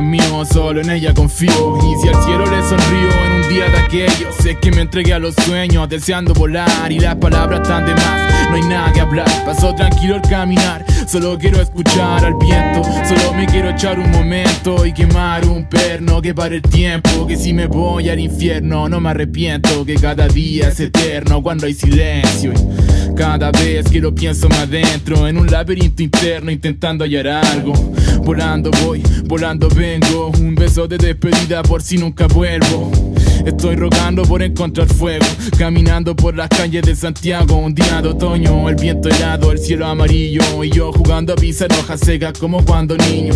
mío, solo en ella confío. Y si al cielo le sonrío en un día de aquellos, sé que me entregué a los sueños, deseando volar y las palabras están de más. No hay nada que hablar, paso tranquilo al caminar. Solo quiero escuchar al viento, solo me quiero echar un momento y quemar un perno que para el tiempo. Que si me voy al infierno, no me arrepiento. Que cada día es eterno cuando hay silencio. Cada vez que lo pienso más adentro, en un laberinto interno intentando hallar algo. Volando voy, volando vengo. Un beso de despedida por si nunca vuelvo. Estoy rogando por encontrar fuego, caminando por las calles de Santiago. Un día de otoño, el viento helado, el cielo amarillo. Y yo jugando a pisar hojas secas como cuando niño.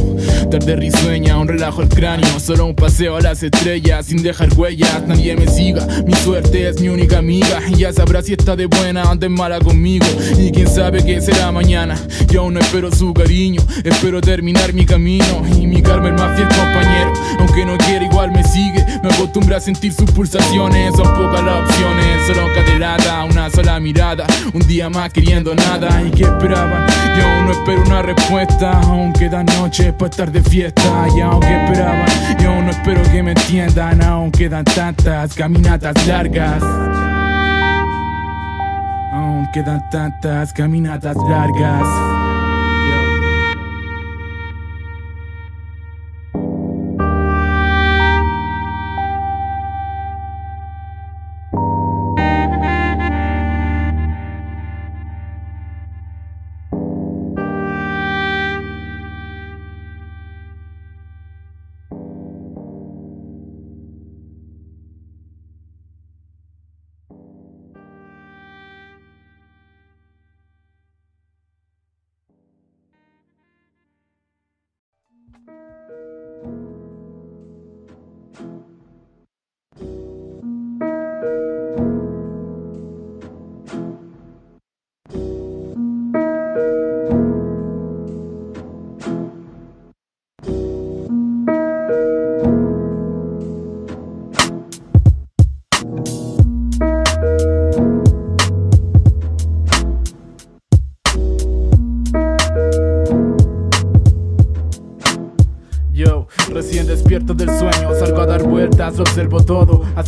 Tarde risueña, un relajo el cráneo. Solo un paseo a las estrellas sin dejar huellas. Nadie me siga, mi suerte es mi única amiga. Ya sabrá si está de buena o de mala conmigo. Y quién sabe qué será mañana. Yo aún no espero su cariño, espero terminar mi camino. Y mi Carmen, más fiel compañero. Aunque no quiera, igual me sigue. Me acostumbra a sentir sus pulsaciones. Son pocas las opciones, solo cadelada, una sola mirada. Un día más queriendo nada. ¿Y qué esperaban? Yo aún no espero una respuesta. Aún quedan noches para estar de fiesta. Y aún que esperaban, yo no espero que me entiendan. Aún quedan tantas caminatas largas. Aún quedan tantas caminatas largas.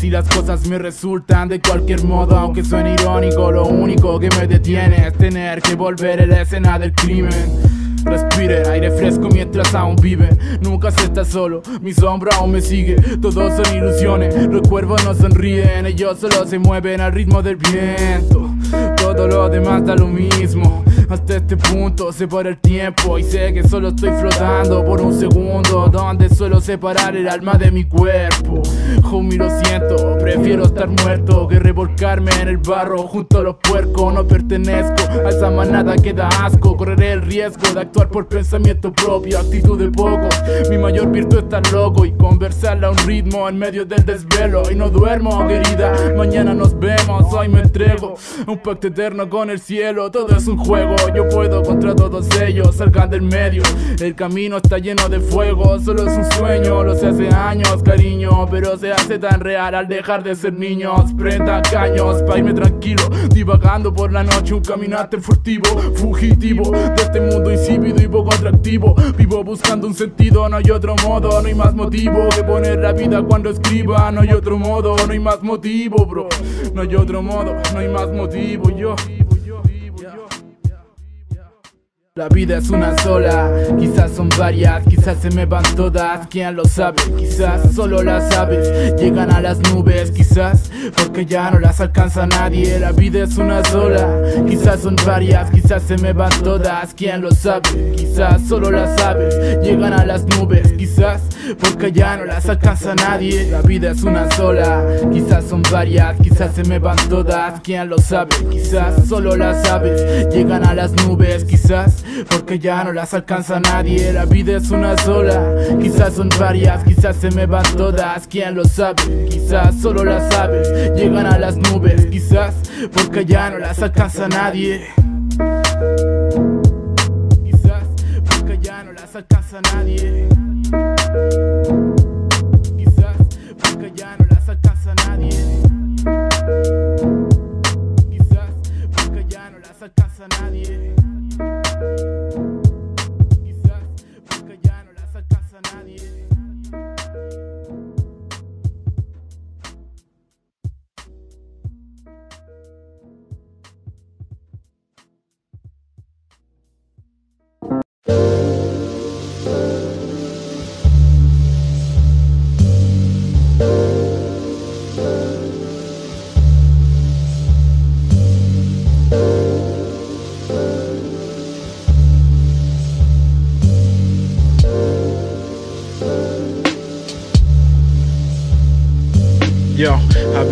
Así las cosas me resultan de cualquier modo, aunque suene irónico. Lo único que me detiene es tener que volver a la escena del crimen. Respire aire fresco mientras aún vive. Nunca se está solo, mi sombra aún me sigue. Todos son ilusiones, los cuervos no sonríen, ellos solo se mueven al ritmo del viento. Todo lo demás da lo mismo. Hasta este punto separa el tiempo y sé que solo estoy flotando por un segundo donde suelo separar el alma de mi cuerpo. Homie, lo siento, prefiero estar muerto que revolcarme en el barro junto a los puercos. No pertenezco a esa manada que da asco. Correré el riesgo de actuar por pensamiento propio, actitud de pocos. Mi mayor virtud es estar loco y conversarla a un ritmo en medio del desvelo. Y no duermo, querida, mañana nos vemos. Hoy me entrego un pacto eterno con el cielo. Todo es un juego, yo puedo contra todos ellos. Salgan del medio, el camino está lleno de fuego. Solo es un sueño, lo sé hace años, cariño. Pero se hace tan real al dejar de ser niños. Prenda caños pa' irme tranquilo, divagando por la noche. Un caminante furtivo, fugitivo de este mundo insípido y poco atractivo. Vivo buscando un sentido, no hay otro modo, no hay más motivo que poner la vida cuando escriba. No hay otro modo, no hay más motivo, bro. No hay otro modo, no hay más motivo, yo. La vida es una sola, quizás son varias, quizás se me van todas, quién lo sabe, quizás solo las aves llegan a las nubes, quizás porque ya no las alcanza nadie. La vida es una sola, quizás son varias, quizás se me van todas, quién lo sabe, quizás solo las aves llegan a las nubes, quizás porque ya no las alcanza nadie. La vida es una sola, quizás son varias, quizás se me van todas, quién lo sabe, quizás solo las aves llegan a las nubes, quizás porque ya no las alcanza nadie. La vida es una sola, quizás son varias, quizás se me van todas, quién lo sabe, quizás solo las aves llegan a las nubes, quizás porque ya no las alcanza nadie. Quizás porque ya no las alcanza nadie.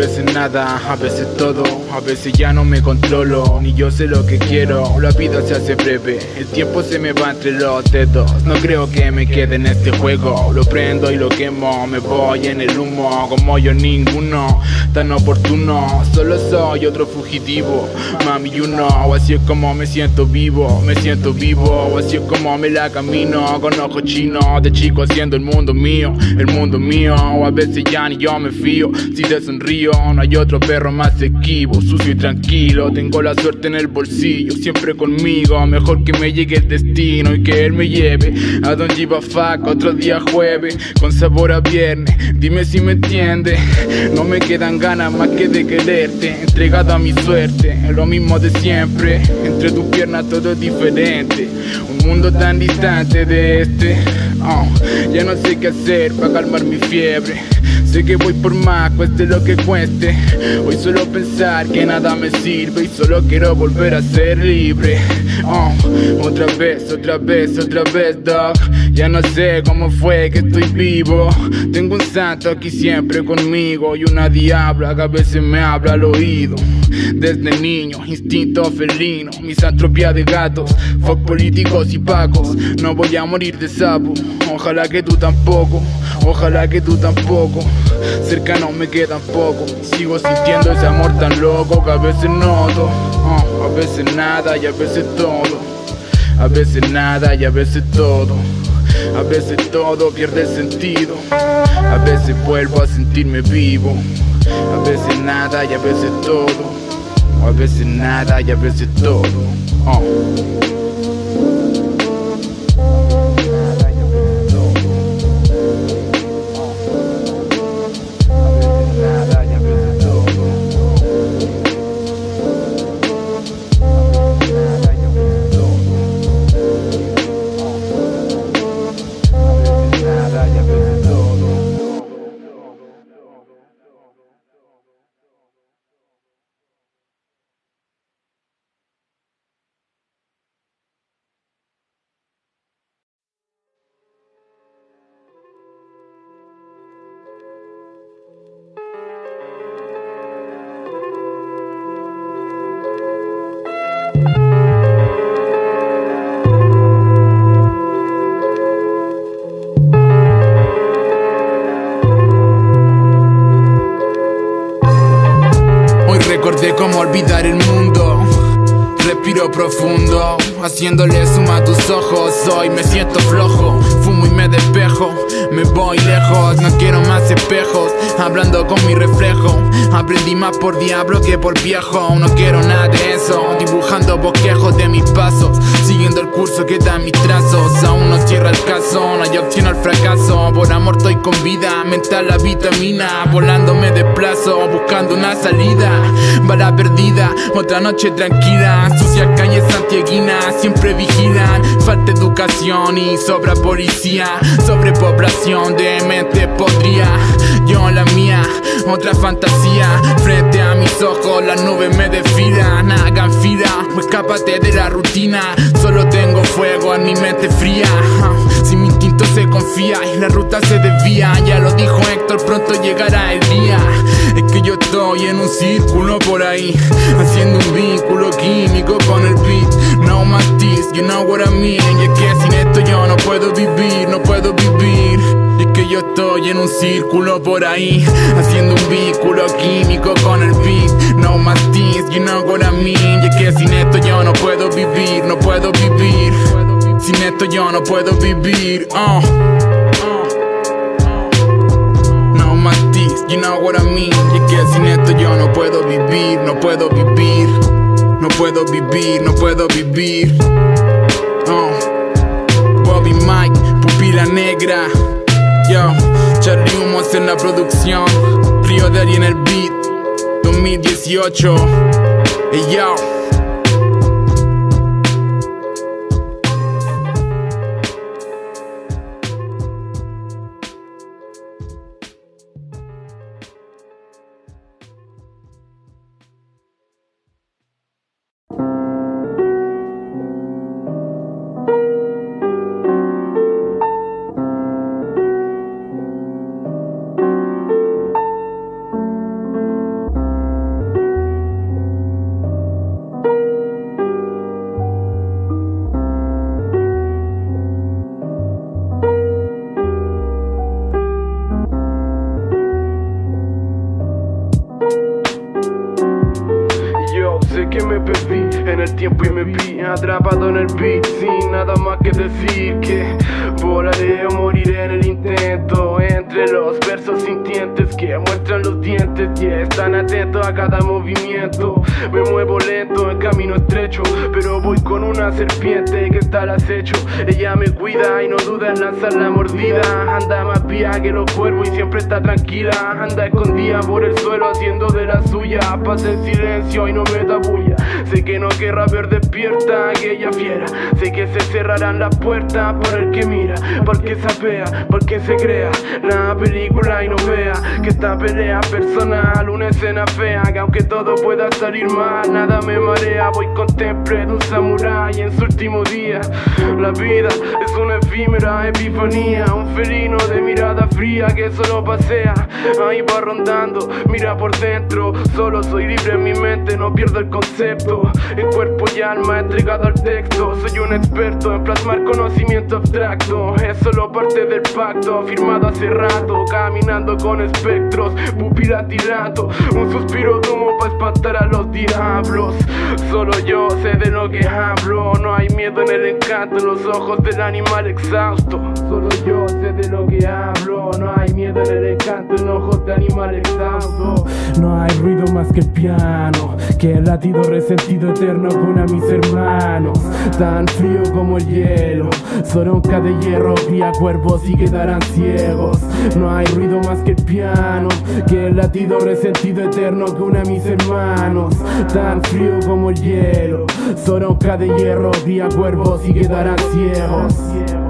A veces nada, a veces todo, a veces ya no me controlo, ni yo sé lo que quiero, la vida se hace breve, el tiempo se me va entre los dedos, no creo que me quede en este juego, lo prendo y lo quemo, me voy en el humo, como yo ninguno, tan oportuno, solo soy otro fugitivo, mami you know, así es como me siento vivo, me siento vivo, así es como me la camino, con ojos chinos, de chico haciendo el mundo mío, el mundo mío, a veces ya ni yo me fío, si te sonrío, no hay otro perro más esquivo, sucio y tranquilo. Tengo la suerte en el bolsillo, siempre conmigo. Mejor que me llegue el destino y que él me lleve a Don Giva Fuck otro día jueves, con sabor a viernes. Dime si me entiendes. No me quedan ganas más que de quererte, entregado a mi suerte. Es lo mismo de siempre, entre tus piernas todo es diferente. Un mundo tan distante de este. Oh, ya no sé qué hacer para calmar mi fiebre. Sé que voy por más, cueste lo que cueste. Hoy solo pensar que nada me sirve y solo quiero volver a ser libre. Oh, otra vez, otra vez, otra vez, dog. Ya no sé cómo fue que estoy vivo. Tengo un santo aquí siempre conmigo y una diabla que a veces me habla al oído. Desde niño, instinto felino, misantropía de gatos, fuck políticos y pacos. No voy a morir de sapo, ojalá que tú tampoco, ojalá que tú tampoco. Cerca no me queda poco, sigo sintiendo ese amor tan loco que a veces noto, uh, a veces nada y a veces todo, a veces nada y a veces todo. A veces todo pierde sentido, a veces vuelvo a sentirme vivo, a veces nada y a veces todo, a veces nada y a veces todo. Uh. Profundo, haciéndole suma a tus ojos. Hoy me siento flojo, fumo y me despejo. Me voy lejos, no quiero más espejos. Hablando con mi reflejo, aprendí más por diablo que por viejo. No quiero nada de eso, dibujando bosquejos de mis pasos. Siguiendo el curso que dan mis trazos. Aún no cierra el caso, no hay opción al fracaso. Por amor estoy con vida, mental la vitamina. Volando me desplazo, buscando una salida. Bala perdida, otra noche tranquila sucias calles santiaguinas siempre vigilan. Falta educación y sobra policía. Sobrepoblación de mente podría. Yo la mía, otra fantasía. Frente a mis ojos las nubes me desfilan. Hagan fila, escápate de la rutina. Tengo fuego en mi mente fría. Si mi instinto se confía y la ruta se desvía. Ya lo dijo Héctor, pronto llegará el día. Es que yo estoy en un círculo por ahí, haciendo un vínculo químico con el beat. No más you know what I mean. Y es que sin esto yo no puedo vivir, no puedo vivir. Que yo estoy en un círculo por ahí, haciendo un vínculo químico con el beat. No más this, you know what I mean. Y es que sin esto yo no puedo vivir, no puedo vivir. Sin esto yo no puedo vivir. Uh. No más this, you know what I mean. Y es que sin esto yo no puedo vivir, no puedo vivir. No puedo vivir, no puedo vivir. Uh. Bobby Mike, pupila negra. Charlie Humos en la producción. Río de Ari en el beat. 2018. Hey. Yo sintientes que muestran los dientes y están atentos a cada movimiento. Me muevo lento en camino estrecho, pero voy con una serpiente que está al acecho. Ella me cuida y no duda en lanzar la mordida. Anda más vía que los cuervos y siempre está tranquila. Anda escondida por el suelo haciendo de la suya. Pasa en silencio y no me da bulla. Sé que no querrá ver despierta aquella fiera. Sé que se cerrarán las puertas por el que mira, porque sapea, porque se crea la película y no que esta pelea personal, una escena fea. Que aunque todo pueda salir mal, nada me marea. Voy con temple de un samurái en su último día. La vida es una efímera epifanía, un felino de mirada fría que solo pasea. Ahí va rondando, mira por dentro. Solo soy libre en mi mente, no pierdo el concepto. En cuerpo y alma entregado al texto. Soy un experto en plasmar conocimiento abstracto. Es solo parte del pacto firmado hace rato. Caminando con espectros, pupila tirando. Un suspiro de para espantar a los diablos. Solo yo sé de lo que hablo. No hay miedo en el encanto, en los ojos del animal exhausto. Solo yo de lo que hablo. No hay miedo en el encanto, en los ojos del animal exhausto. No hay ruido más que el piano, que el latido resentido eterno con a mis hermanos. Tan frío como el hielo, soronca de hierro, cría cuervos y quedarán ciegos. No hay ruido más que el piano, que el latido resentido eterno con a mis hermanos. Tan frío como el hielo, soronca de hierro, cría cuervos y quedarán ciegos.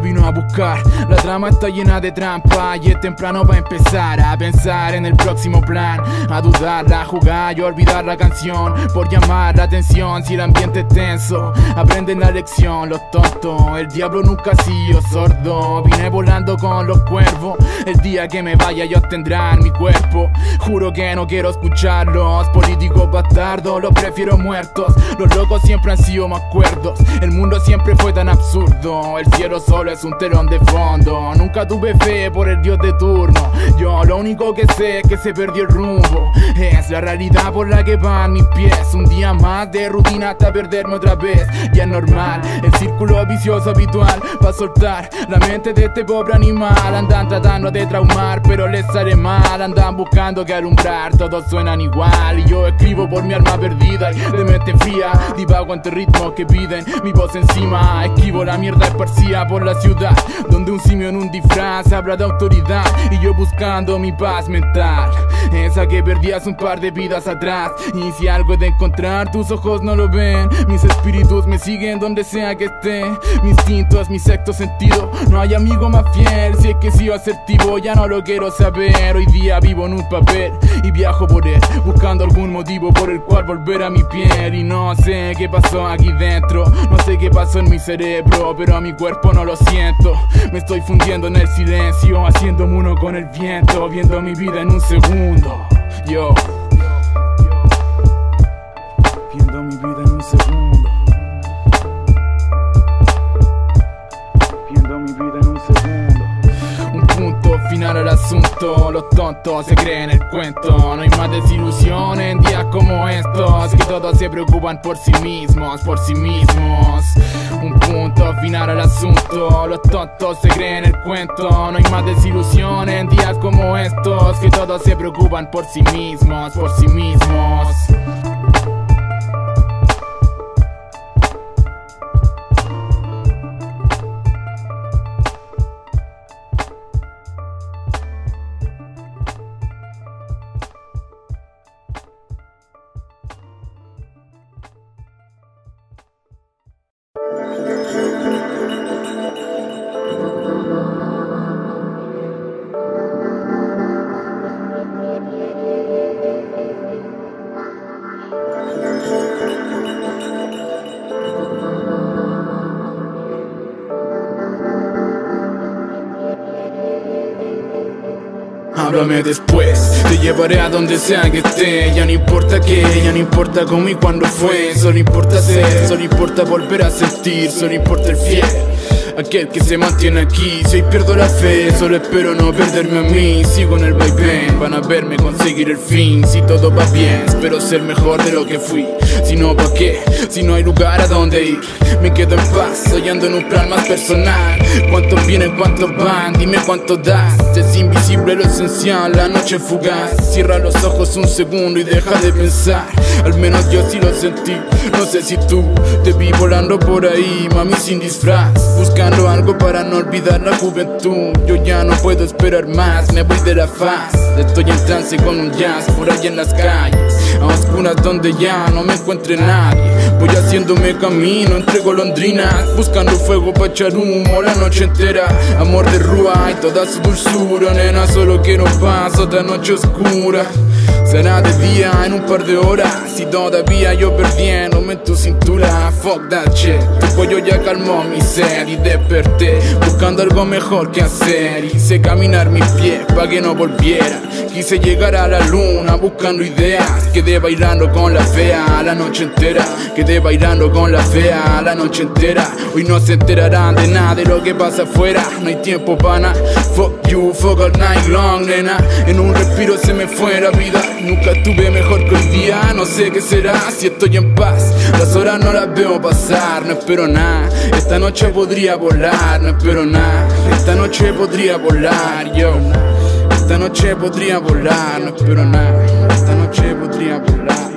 Vino a buscar? La trama está llena de trampa y es temprano para empezar a pensar en el próximo plan. A dudar, a jugar y olvidar la canción por llamar la atención si el ambiente es tenso. Aprenden la lección, los tontos. El diablo nunca ha sido sordo. Vine volando con los cuervos. El día que me vaya, ellos tendrán mi cuerpo. Juro que no quiero escucharlos. Políticos bastardos, los prefiero muertos. Los locos siempre han sido más cuerdos. El mundo siempre fue tan absurdo. El cielo solo es un de fondo. Nunca tuve fe por el dios de turno. Yo lo único que sé es que se perdió el rumbo. Es la realidad por la que van mis pies. Un día más de rutina hasta perderme otra vez. Ya es normal, el círculo vicioso habitual. Pa' soltar la mente de este pobre animal. Andan tratando de traumar, pero les sale mal. Andan buscando que alumbrar, todos suenan igual. Y yo escribo por mi alma perdida y de mente fría. Divago ante ritmos que piden mi voz encima. Esquivo la mierda esparcida por la ciudad Donde un simio en un disfraz habla de autoridad Y yo buscando mi paz mental. Esa que perdí hace un par de vidas atrás Y si algo he de encontrar, tus ojos no lo ven Mis espíritus me siguen donde sea que esté Mi instinto es mi sexto sentido No hay amigo más fiel Si es que sigo asertivo ya no lo quiero saber Hoy día vivo en un papel y viajo por él Buscando algún motivo por el cual volver a mi piel Y no sé qué pasó aquí dentro No sé qué pasó en mi cerebro Pero a mi cuerpo no lo siento Me estoy fundiendo en el silencio Haciéndome uno con el viento Viendo mi vida en un segundo. Yo tontos se creen el cuento. No hay más desilusión en días como estos. Que todos se preocupan por sí mismos, por sí mismos. Un punto final al asunto. Los tontos se creen el cuento. No hay más desilusión en días como estos. Que todos se preocupan por sí mismos, por sí mismos. Háblame después, te llevaré a donde sea que esté. Ya no importa qué, ya no importa cómo y cuándo fue. Solo importa ser, solo importa volver a sentir. Solo importa el fiel Aquel que se mantiene aquí. Si hoy pierdo la fe, solo espero no perderme a mí. Sigo en el vaivén, van a verme conseguir el fin. Si todo va bien, espero ser mejor de lo que fui Si no, ¿pa' qué? Si no hay lugar a donde ir. Me quedo en paz, ando en un plan más personal. ¿Cuántos vienen, cuántos van? Dime cuánto das. Es invisible lo esencial, la noche fugaz. Cierra los ojos un segundo y deja de pensar. Al menos yo sí lo sentí. No sé si tú te vi volando por ahí Mami sin disfraz. Buscando algo para no olvidar la juventud. Yo ya no puedo esperar más Me voy de la faz Estoy en trance con un jazz por ahí en las calles A oscuras donde ya no me encuentre nadie. Voy haciéndome camino entre golondrinas Buscando fuego para echar humo la noche entera. Amor de rúa y toda su dulzura Nena, solo quiero paz, otra noche oscura Será de día en un par de horas. Si todavía yo perdiéndome en tu cintura. Fuck that shit. Tu pollo ya calmó mi sed y desperté Buscando algo mejor que hacer. Hice caminar mis pies pa' que no volviera. Quise llegar a la luna buscando ideas. Quedé bailando con la fea la noche entera. Quedé bailando con la fea la noche entera. Hoy no se enterarán de nada de lo que pasa afuera. No hay tiempo para Fuck you, fuck all night long, nena. En un respiro se me fue la vida Nunca tuve mejor que hoy día No sé qué será si estoy en paz Las horas no las veo pasar No espero nada Esta noche podría volar No espero nada Esta noche podría volar, yo esta noche podría volar, no espero nada. Esta noche podría volar.